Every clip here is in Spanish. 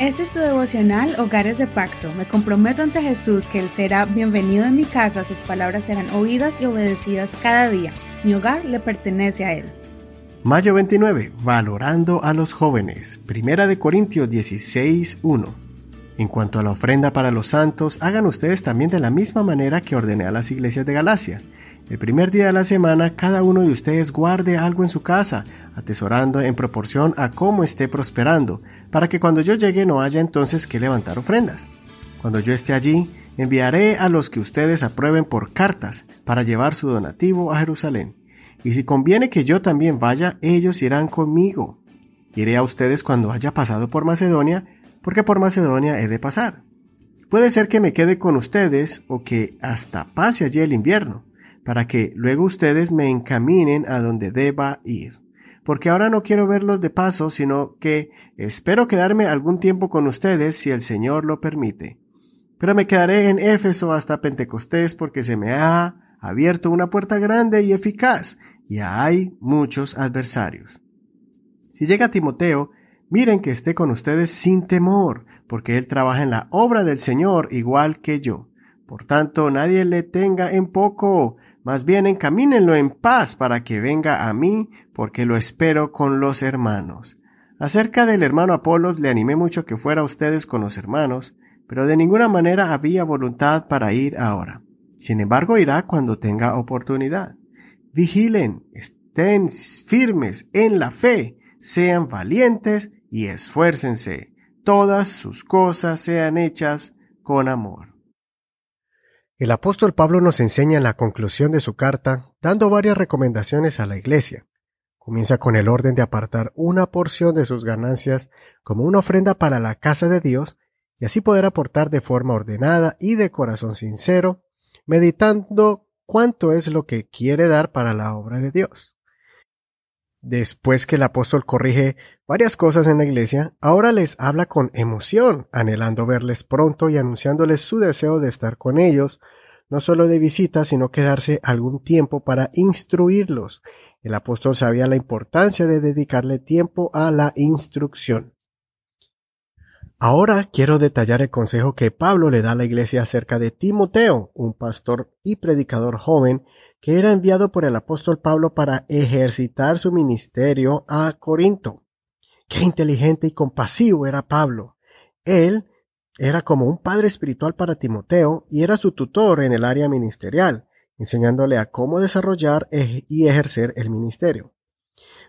Este es tu devocional Hogares de Pacto. Me comprometo ante Jesús que Él será bienvenido en mi casa, sus palabras serán oídas y obedecidas cada día. Mi hogar le pertenece a Él. Mayo 29. Valorando a los jóvenes. Primera de Corintios 16, 1. En cuanto a la ofrenda para los santos, hagan ustedes también de la misma manera que ordené a las iglesias de Galacia. El primer día de la semana, cada uno de ustedes guarde algo en su casa, atesorando en proporción a cómo esté prosperando, para que cuando yo llegue no haya entonces que levantar ofrendas. Cuando yo esté allí, enviaré a los que ustedes aprueben por cartas para llevar su donativo a Jerusalén. Y si conviene que yo también vaya, ellos irán conmigo. Iré a ustedes cuando haya pasado por Macedonia, porque por Macedonia he de pasar. Puede ser que me quede con ustedes o que hasta pase allí el invierno para que luego ustedes me encaminen a donde deba ir. Porque ahora no quiero verlos de paso, sino que espero quedarme algún tiempo con ustedes si el Señor lo permite. Pero me quedaré en Éfeso hasta Pentecostés porque se me ha abierto una puerta grande y eficaz, y hay muchos adversarios. Si llega Timoteo, miren que esté con ustedes sin temor, porque él trabaja en la obra del Señor igual que yo. Por tanto, nadie le tenga en poco, más bien encamínenlo en paz para que venga a mí, porque lo espero con los hermanos. Acerca del hermano Apolos le animé mucho que fuera a ustedes con los hermanos, pero de ninguna manera había voluntad para ir ahora. Sin embargo, irá cuando tenga oportunidad. Vigilen, estén firmes en la fe, sean valientes y esfuércense. Todas sus cosas sean hechas con amor. El apóstol Pablo nos enseña en la conclusión de su carta, dando varias recomendaciones a la iglesia. Comienza con el orden de apartar una porción de sus ganancias como una ofrenda para la casa de Dios y así poder aportar de forma ordenada y de corazón sincero, meditando cuánto es lo que quiere dar para la obra de Dios. Después que el apóstol corrige varias cosas en la iglesia, ahora les habla con emoción, anhelando verles pronto y anunciándoles su deseo de estar con ellos, no solo de visita, sino quedarse algún tiempo para instruirlos. El apóstol sabía la importancia de dedicarle tiempo a la instrucción. Ahora quiero detallar el consejo que Pablo le da a la iglesia acerca de Timoteo, un pastor y predicador joven que era enviado por el apóstol Pablo para ejercitar su ministerio a Corinto. Qué inteligente y compasivo era Pablo. Él era como un padre espiritual para Timoteo y era su tutor en el área ministerial, enseñándole a cómo desarrollar y ejercer el ministerio.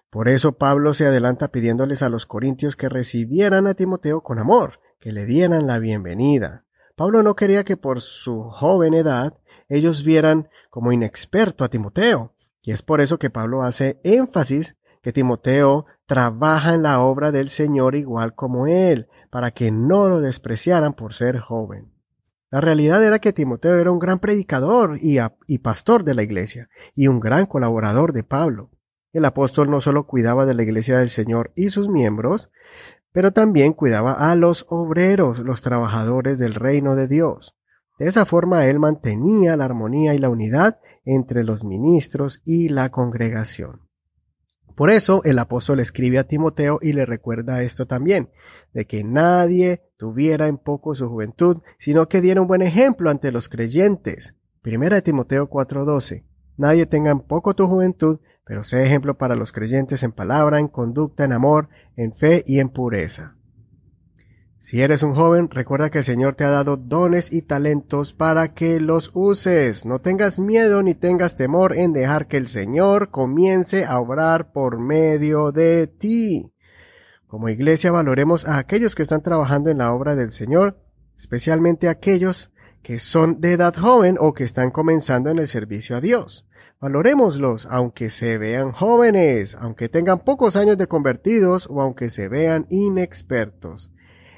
Por eso Pablo se adelanta pidiéndoles a los corintios que recibieran a Timoteo con amor, que le dieran la bienvenida. Pablo no quería que por su joven edad ellos vieran como inexperto a Timoteo. Y es por eso que Pablo hace énfasis que Timoteo trabaja en la obra del Señor igual como él, para que no lo despreciaran por ser joven. La realidad era que Timoteo era un gran predicador y, y, pastor de la iglesia, y un gran colaborador de Pablo. El apóstol no solo cuidaba de la iglesia del Señor y sus miembros, pero también cuidaba a los obreros, los trabajadores del reino de Dios. De esa forma él mantenía la armonía y la unidad entre los ministros y la congregación. Por eso el apóstol escribe a Timoteo y le recuerda esto también, de que nadie tuviera en poco su juventud, sino que diera un buen ejemplo ante los creyentes. Primera de Timoteo 4:12. Nadie tenga en poco tu juventud, pero sea ejemplo para los creyentes en palabra, en conducta, en amor, en fe y en pureza. Si eres un joven, recuerda que el Señor te ha dado dones y talentos para que los uses. No tengas miedo ni tengas temor en dejar que el Señor comience a obrar por medio de ti. Como iglesia valoremos a aquellos que están trabajando en la obra del Señor, especialmente aquellos que son de edad joven o que están comenzando en el servicio a Dios. Valorémoslos, aunque se vean jóvenes, aunque tengan pocos años de convertidos o aunque se vean inexpertos.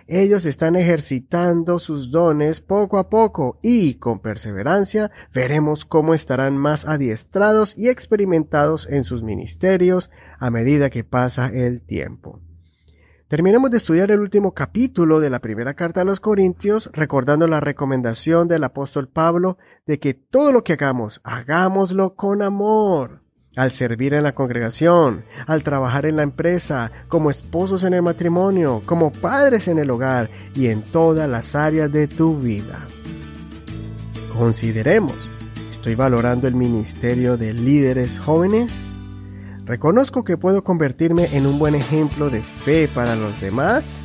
Ellos están ejercitando sus dones poco a poco y con perseverancia veremos cómo estarán más adiestrados y experimentados en sus ministerios a medida que pasa el tiempo. Terminemos de estudiar el último capítulo de la primera carta a los Corintios, recordando la recomendación del apóstol Pablo de que todo lo que hagamos, hagámoslo con amor. al servir en la congregación, al trabajar en la empresa, como esposos en el matrimonio, como padres en el hogar y en todas las áreas de tu vida. Consideremos, ¿estoy valorando el ministerio de líderes jóvenes? ¿Reconozco que puedo convertirme en un buen ejemplo de fe para los demás?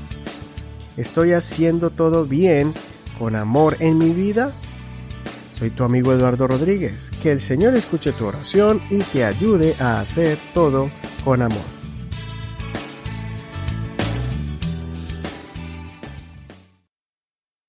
¿Estoy haciendo todo bien con amor en mi vida? Soy tu amigo Eduardo Rodríguez. Que el Señor escuche tu oración y te ayude a hacer todo con amor.